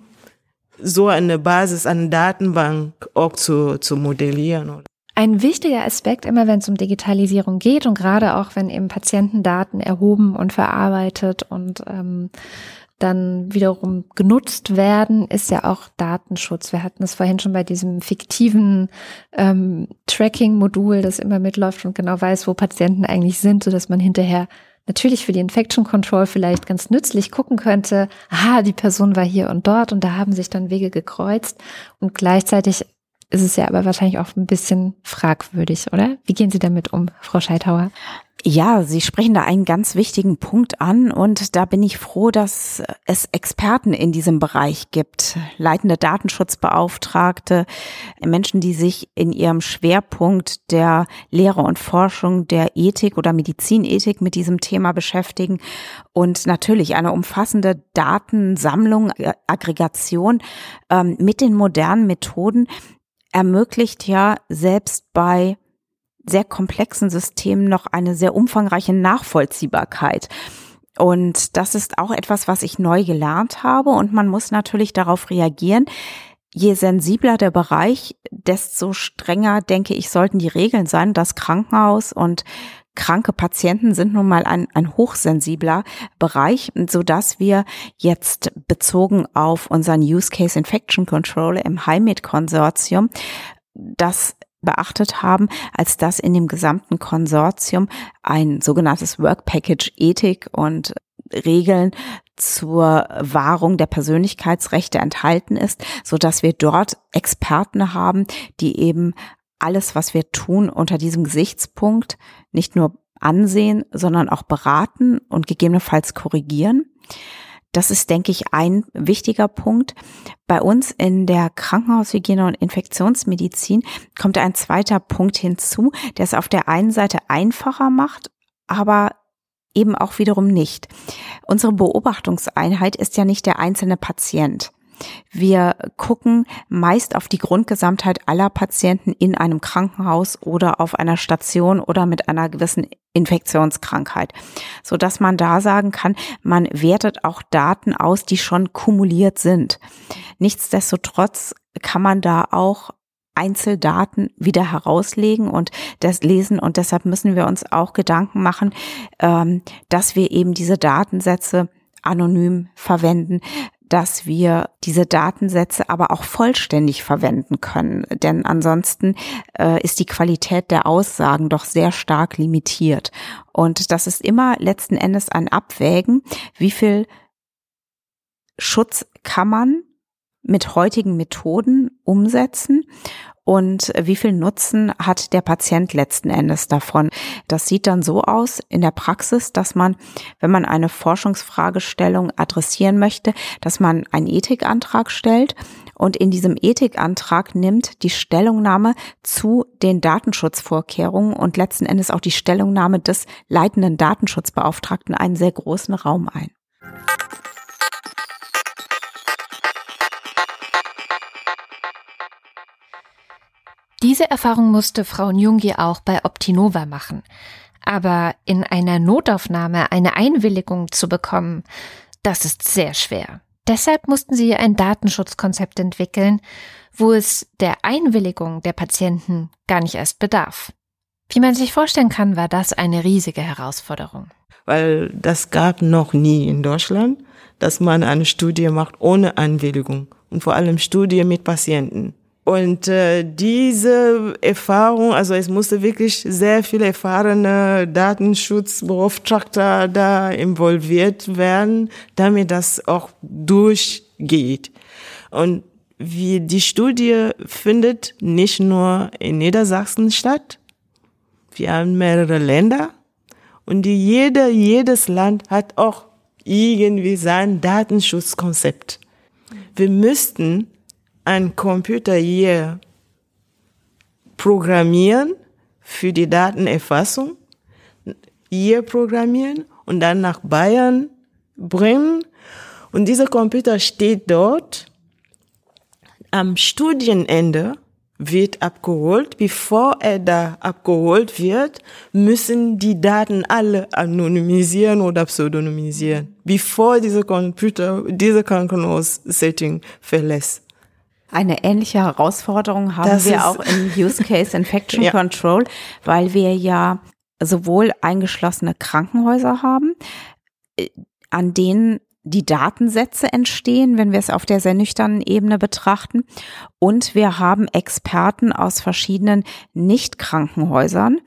so eine Basis, eine Datenbank auch zu, zu modellieren. Ein wichtiger Aspekt, immer wenn es um Digitalisierung geht und gerade auch wenn eben Patientendaten erhoben und verarbeitet und ähm, dann wiederum genutzt werden, ist ja auch Datenschutz. Wir hatten es vorhin schon bei diesem fiktiven ähm, Tracking-Modul, das immer mitläuft und genau weiß, wo Patienten eigentlich sind, so dass man hinterher natürlich für die Infection Control vielleicht ganz nützlich gucken könnte, aha, die Person war hier und dort und da haben sich dann Wege gekreuzt und gleichzeitig ist es ja aber wahrscheinlich auch ein bisschen fragwürdig, oder? Wie gehen Sie damit um, Frau Scheithauer? Ja, Sie sprechen da einen ganz wichtigen Punkt an und da bin ich froh, dass es Experten in diesem Bereich gibt, leitende Datenschutzbeauftragte, Menschen, die sich in ihrem Schwerpunkt der Lehre und Forschung der Ethik oder Medizinethik mit diesem Thema beschäftigen und natürlich eine umfassende Datensammlung, Aggregation ähm, mit den modernen Methoden, ermöglicht ja selbst bei sehr komplexen Systemen noch eine sehr umfangreiche Nachvollziehbarkeit. Und das ist auch etwas, was ich neu gelernt habe und man muss natürlich darauf reagieren. Je sensibler der Bereich, desto strenger, denke ich, sollten die Regeln sein. Das Krankenhaus und kranke Patienten sind nun mal ein, ein hochsensibler Bereich, so dass wir jetzt bezogen auf unseren Use Case Infection Control im HIMED Konsortium das beachtet haben, als dass in dem gesamten Konsortium ein sogenanntes Work Package Ethik und Regeln zur Wahrung der Persönlichkeitsrechte enthalten ist, so dass wir dort Experten haben, die eben alles, was wir tun, unter diesem Gesichtspunkt nicht nur ansehen, sondern auch beraten und gegebenenfalls korrigieren. Das ist, denke ich, ein wichtiger Punkt. Bei uns in der Krankenhaushygiene und Infektionsmedizin kommt ein zweiter Punkt hinzu, der es auf der einen Seite einfacher macht, aber eben auch wiederum nicht. Unsere Beobachtungseinheit ist ja nicht der einzelne Patient. Wir gucken meist auf die Grundgesamtheit aller Patienten in einem Krankenhaus oder auf einer Station oder mit einer gewissen Infektionskrankheit, so dass man da sagen kann, man wertet auch Daten aus, die schon kumuliert sind. Nichtsdestotrotz kann man da auch Einzeldaten wieder herauslegen und das lesen. Und deshalb müssen wir uns auch Gedanken machen, ähm, dass wir eben diese Datensätze anonym verwenden, dass wir diese Datensätze aber auch vollständig verwenden können. Denn ansonsten äh, ist die Qualität der Aussagen doch sehr stark limitiert. Und das ist immer letzten Endes ein Abwägen, wie viel Schutz kann man mit heutigen Methoden umsetzen und wie viel Nutzen hat der Patient letzten Endes davon. Das sieht dann so aus in der Praxis, dass man, wenn man eine Forschungsfragestellung adressieren möchte, dass man einen Ethikantrag stellt und in diesem Ethikantrag nimmt die Stellungnahme zu den Datenschutzvorkehrungen und letzten Endes auch die Stellungnahme des leitenden Datenschutzbeauftragten einen sehr großen Raum ein. Diese Erfahrung musste Frau Njungi auch bei Optinova machen. Aber in einer Notaufnahme eine Einwilligung zu bekommen, das ist sehr schwer. Deshalb mussten sie ein Datenschutzkonzept entwickeln, wo es der Einwilligung der Patienten gar nicht erst bedarf. Wie man sich vorstellen kann, war das eine riesige Herausforderung. Weil das gab noch nie in Deutschland, dass man eine Studie macht ohne Einwilligung und vor allem Studie mit Patienten. Und äh, diese Erfahrung, also es musste wirklich sehr viele erfahrene Datenschutzbeauftragte da involviert werden, damit das auch durchgeht. Und wie die Studie findet nicht nur in Niedersachsen statt. Wir haben mehrere Länder und die jede, jedes Land hat auch irgendwie sein Datenschutzkonzept. Wir müssten ein Computer hier programmieren für die Datenerfassung, hier programmieren und dann nach Bayern bringen. Und dieser Computer steht dort. Am Studienende wird abgeholt. Bevor er da abgeholt wird, müssen die Daten alle anonymisieren oder pseudonymisieren, bevor dieser Computer, diese Krankenhaus-Setting verlässt. Eine ähnliche Herausforderung haben das wir auch im Use Case Infection ja. Control, weil wir ja sowohl eingeschlossene Krankenhäuser haben, äh, an denen die Datensätze entstehen, wenn wir es auf der sehr nüchternen Ebene betrachten. Und wir haben Experten aus verschiedenen Nicht-Krankenhäusern,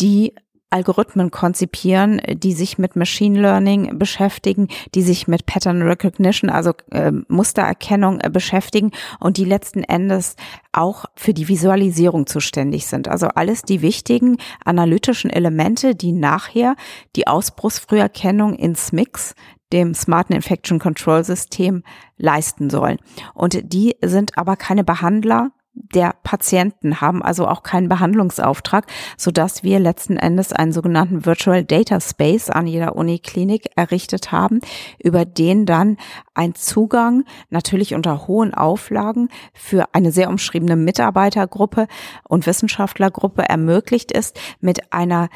die Algorithmen konzipieren, die sich mit Machine Learning beschäftigen, die sich mit Pattern Recognition, also äh, Mustererkennung äh, beschäftigen und die letzten Endes auch für die Visualisierung zuständig sind. Also alles die wichtigen analytischen Elemente, die nachher die Ausbruchsfrüherkennung in SMIX, dem Smart Infection Control System, leisten sollen. Und die sind aber keine Behandler, der Patienten haben also auch keinen Behandlungsauftrag, so dass wir letzten Endes einen sogenannten Virtual Data Space an jeder Uniklinik errichtet haben, über den dann ein Zugang natürlich unter hohen Auflagen für eine sehr umschriebene Mitarbeitergruppe und Wissenschaftlergruppe ermöglicht ist mit einer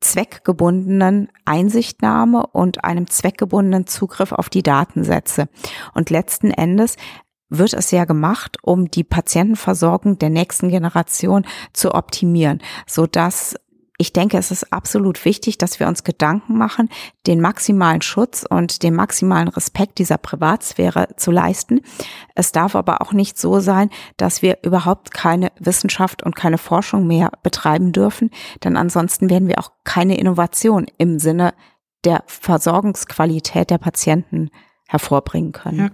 zweckgebundenen Einsichtnahme und einem zweckgebundenen Zugriff auf die Datensätze. Und letzten Endes wird es ja gemacht, um die Patientenversorgung der nächsten Generation zu optimieren, so dass ich denke, es ist absolut wichtig, dass wir uns Gedanken machen, den maximalen Schutz und den maximalen Respekt dieser Privatsphäre zu leisten. Es darf aber auch nicht so sein, dass wir überhaupt keine Wissenschaft und keine Forschung mehr betreiben dürfen, denn ansonsten werden wir auch keine Innovation im Sinne der Versorgungsqualität der Patienten hervorbringen können. Ja.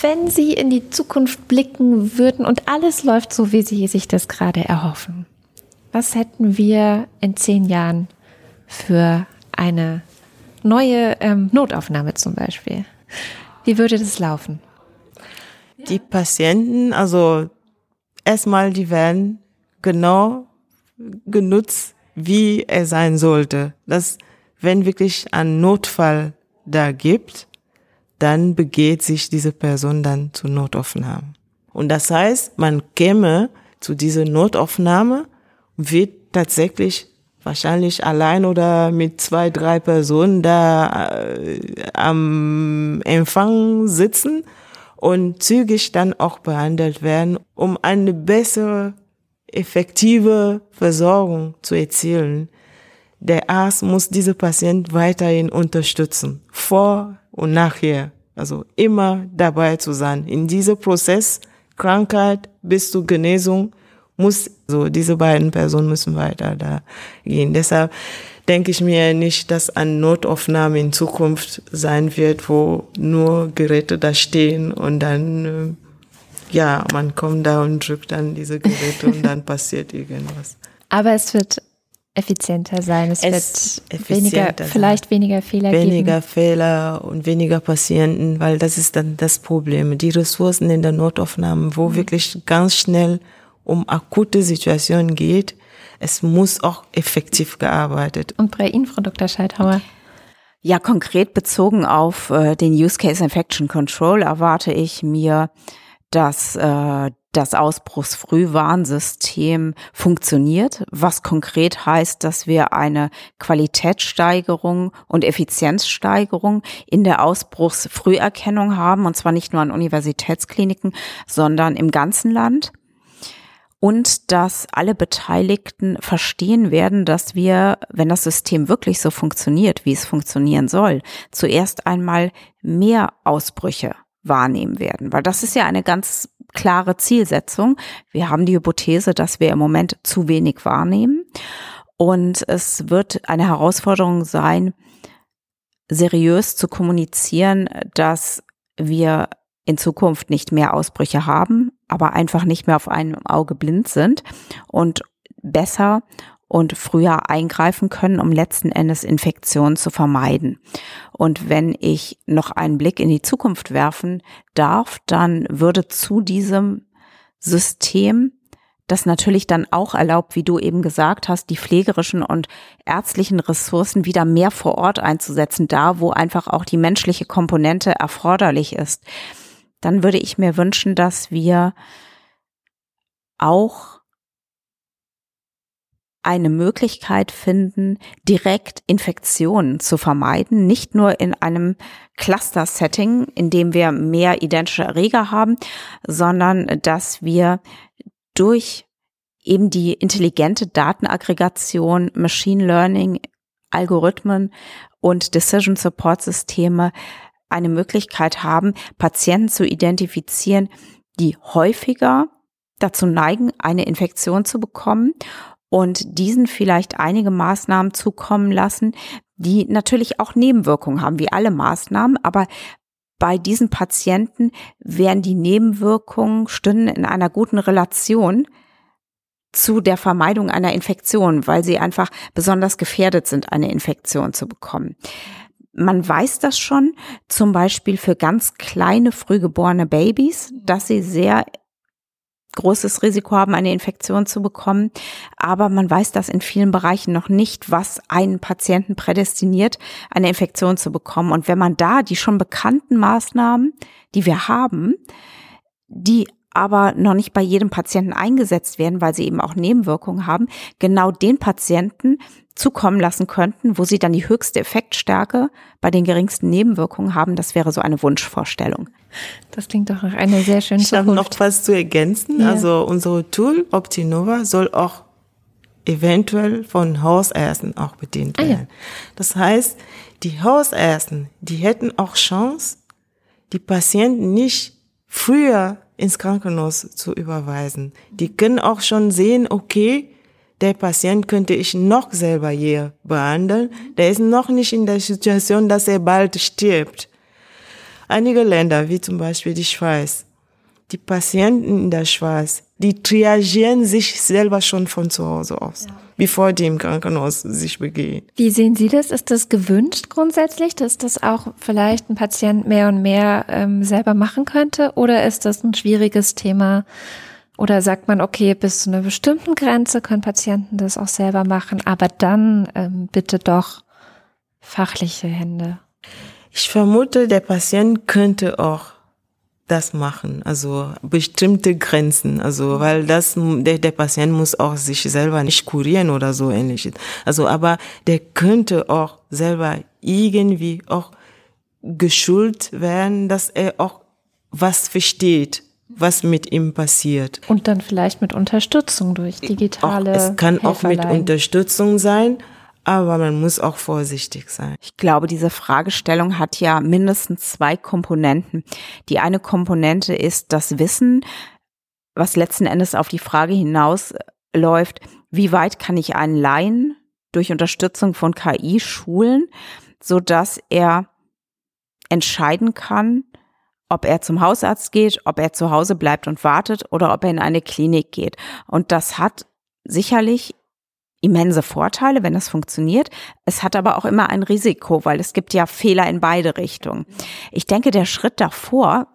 Wenn Sie in die Zukunft blicken würden und alles läuft so, wie Sie sich das gerade erhoffen, was hätten wir in zehn Jahren für eine neue ähm, Notaufnahme zum Beispiel? Wie würde das laufen? Die Patienten, also erstmal, die werden genau genutzt, wie er sein sollte. Dass, wenn wirklich ein Notfall da gibt, dann begeht sich diese Person dann zur Notaufnahme. Und das heißt, man käme zu dieser Notaufnahme, wird tatsächlich wahrscheinlich allein oder mit zwei, drei Personen da äh, am Empfang sitzen und zügig dann auch behandelt werden, um eine bessere, effektive Versorgung zu erzielen. Der Arzt muss diese Patient weiterhin unterstützen, vor und nachher. Also immer dabei zu sein. In diesem Prozess, Krankheit bis zur Genesung, muss, so diese beiden Personen müssen weiter da gehen. Deshalb denke ich mir nicht, dass eine Notaufnahme in Zukunft sein wird, wo nur Geräte da stehen und dann, äh, ja, man kommt da und drückt dann diese Geräte und dann passiert irgendwas. Aber es wird effizienter sein. Es, es wird weniger, vielleicht sein. weniger Fehler weniger geben. Weniger Fehler und weniger Patienten, weil das ist dann das Problem. Die Ressourcen in der Notaufnahme, wo mhm. wirklich ganz schnell um akute Situationen geht, es muss auch effektiv gearbeitet. Und bei Ihnen, Frau Dr. Scheithauer? Ja, konkret bezogen auf äh, den Use Case Infection Control erwarte ich mir, dass äh, das Ausbruchsfrühwarnsystem funktioniert, was konkret heißt, dass wir eine Qualitätssteigerung und Effizienzsteigerung in der Ausbruchsfrüherkennung haben, und zwar nicht nur an Universitätskliniken, sondern im ganzen Land? Und dass alle Beteiligten verstehen werden, dass wir, wenn das System wirklich so funktioniert, wie es funktionieren soll, zuerst einmal mehr Ausbrüche wahrnehmen werden, weil das ist ja eine ganz klare Zielsetzung. Wir haben die Hypothese, dass wir im Moment zu wenig wahrnehmen und es wird eine Herausforderung sein, seriös zu kommunizieren, dass wir in Zukunft nicht mehr Ausbrüche haben, aber einfach nicht mehr auf einem Auge blind sind und besser und früher eingreifen können, um letzten Endes Infektionen zu vermeiden. Und wenn ich noch einen Blick in die Zukunft werfen darf, dann würde zu diesem System das natürlich dann auch erlaubt, wie du eben gesagt hast, die pflegerischen und ärztlichen Ressourcen wieder mehr vor Ort einzusetzen, da wo einfach auch die menschliche Komponente erforderlich ist dann würde ich mir wünschen, dass wir auch eine Möglichkeit finden, direkt Infektionen zu vermeiden, nicht nur in einem Cluster-Setting, in dem wir mehr identische Erreger haben, sondern dass wir durch eben die intelligente Datenaggregation, Machine Learning, Algorithmen und Decision Support Systeme eine Möglichkeit haben, Patienten zu identifizieren, die häufiger dazu neigen, eine Infektion zu bekommen und diesen vielleicht einige Maßnahmen zukommen lassen, die natürlich auch Nebenwirkungen haben, wie alle Maßnahmen, aber bei diesen Patienten wären die Nebenwirkungen, stünden in einer guten Relation zu der Vermeidung einer Infektion, weil sie einfach besonders gefährdet sind, eine Infektion zu bekommen. Man weiß das schon, zum Beispiel für ganz kleine, frühgeborene Babys, dass sie sehr großes Risiko haben, eine Infektion zu bekommen. Aber man weiß das in vielen Bereichen noch nicht, was einen Patienten prädestiniert, eine Infektion zu bekommen. Und wenn man da die schon bekannten Maßnahmen, die wir haben, die aber noch nicht bei jedem Patienten eingesetzt werden, weil sie eben auch Nebenwirkungen haben, genau den Patienten zukommen lassen könnten, wo sie dann die höchste Effektstärke bei den geringsten Nebenwirkungen haben. Das wäre so eine Wunschvorstellung. Das klingt doch nach einer sehr schönen Ich habe noch was zu ergänzen. Ja. Also unser Tool Optinova soll auch eventuell von Hausärzten auch bedient werden. Ah, ja. Das heißt, die Hausärzten, die hätten auch Chance, die Patienten nicht früher ins Krankenhaus zu überweisen. Die können auch schon sehen, okay, der Patient könnte ich noch selber hier behandeln. Der ist noch nicht in der Situation, dass er bald stirbt. Einige Länder, wie zum Beispiel die Schweiz, die Patienten in der Schweiz, die triagieren sich selber schon von zu Hause aus, ja. bevor die im Krankenhaus sich begehen. Wie sehen Sie das? Ist das gewünscht grundsätzlich, dass das auch vielleicht ein Patient mehr und mehr ähm, selber machen könnte? Oder ist das ein schwieriges Thema, oder sagt man, okay, bis zu einer bestimmten Grenze können Patienten das auch selber machen, aber dann ähm, bitte doch fachliche Hände? Ich vermute, der Patient könnte auch das machen, also bestimmte Grenzen, also weil das der, der Patient muss auch sich selber nicht kurieren oder so ähnliches. Also aber der könnte auch selber irgendwie auch geschult werden, dass er auch was versteht, was mit ihm passiert. Und dann vielleicht mit Unterstützung durch digitale. Auch, es kann auch mit. Unterstützung sein, aber man muss auch vorsichtig sein. Ich glaube, diese Fragestellung hat ja mindestens zwei Komponenten. Die eine Komponente ist das Wissen, was letzten Endes auf die Frage hinausläuft, wie weit kann ich einen Laien durch Unterstützung von KI schulen, so dass er entscheiden kann, ob er zum Hausarzt geht, ob er zu Hause bleibt und wartet oder ob er in eine Klinik geht. Und das hat sicherlich immense Vorteile, wenn es funktioniert. Es hat aber auch immer ein Risiko, weil es gibt ja Fehler in beide Richtungen. Ich denke, der Schritt davor,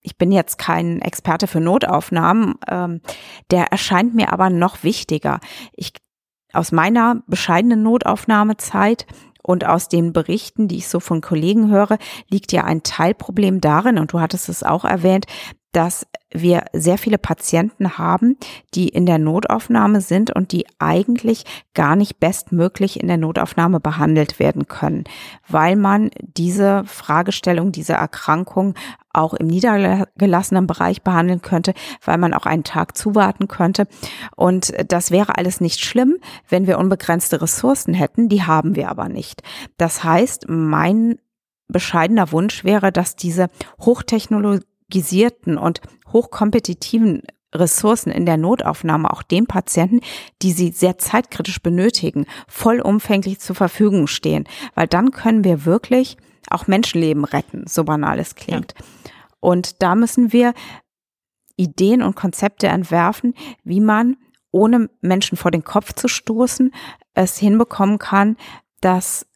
ich bin jetzt kein Experte für Notaufnahmen, ähm, der erscheint mir aber noch wichtiger. Ich, aus meiner bescheidenen Notaufnahmezeit und aus den Berichten, die ich so von Kollegen höre, liegt ja ein Teilproblem darin, und du hattest es auch erwähnt, dass wir sehr viele Patienten haben, die in der Notaufnahme sind und die eigentlich gar nicht bestmöglich in der Notaufnahme behandelt werden können, weil man diese Fragestellung, diese Erkrankung auch im niedergelassenen Bereich behandeln könnte, weil man auch einen Tag zuwarten könnte. Und das wäre alles nicht schlimm, wenn wir unbegrenzte Ressourcen hätten. Die haben wir aber nicht. Das heißt, mein bescheidener Wunsch wäre, dass diese hochtechnologisierten und hochkompetitiven Ressourcen in der Notaufnahme auch den Patienten, die sie sehr zeitkritisch benötigen, vollumfänglich zur Verfügung stehen. Weil dann können wir wirklich auch Menschenleben retten, so banal es klingt. Ja. Und da müssen wir Ideen und Konzepte entwerfen, wie man, ohne Menschen vor den Kopf zu stoßen, es hinbekommen kann, dass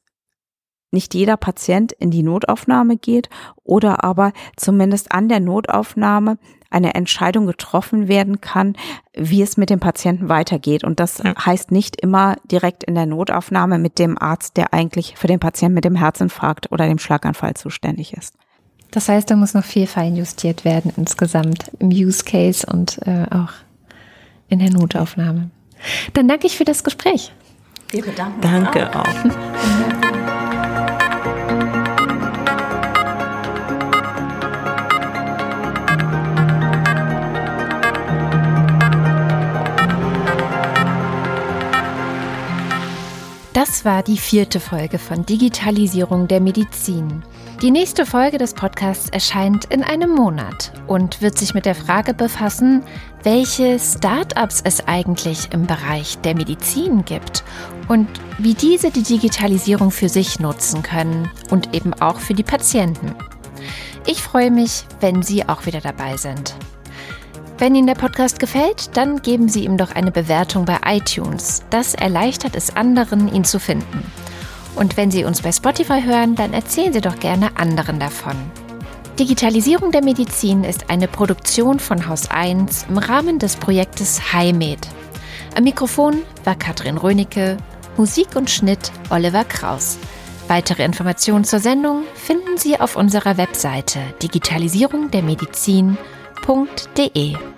nicht jeder Patient in die Notaufnahme geht oder aber zumindest an der Notaufnahme eine Entscheidung getroffen werden kann, wie es mit dem Patienten weitergeht. Und das ja. heißt nicht immer direkt in der Notaufnahme mit dem Arzt, der eigentlich für den Patienten mit dem Herzinfarkt oder dem Schlaganfall zuständig ist. Das heißt, da muss noch viel feinjustiert werden insgesamt im Use Case und äh, auch in der Notaufnahme. Dann danke ich für das Gespräch. Wir bedanken Danke auch. Das war die vierte Folge von Digitalisierung der Medizin. Die nächste Folge des Podcasts erscheint in einem Monat und wird sich mit der Frage befassen, welche Startups es eigentlich im Bereich der Medizin gibt und wie diese die Digitalisierung für sich nutzen können und eben auch für die Patienten. Ich freue mich, wenn Sie auch wieder dabei sind. Wenn Ihnen der Podcast gefällt, dann geben Sie ihm doch eine Bewertung bei iTunes. Das erleichtert es anderen, ihn zu finden. Und wenn Sie uns bei Spotify hören, dann erzählen Sie doch gerne anderen davon. Digitalisierung der Medizin ist eine Produktion von Haus 1 im Rahmen des Projektes HiMed. Am Mikrofon war Katrin Rönecke, Musik und Schnitt Oliver Kraus. Weitere Informationen zur Sendung finden Sie auf unserer Webseite digitalisierungdermedizin.de.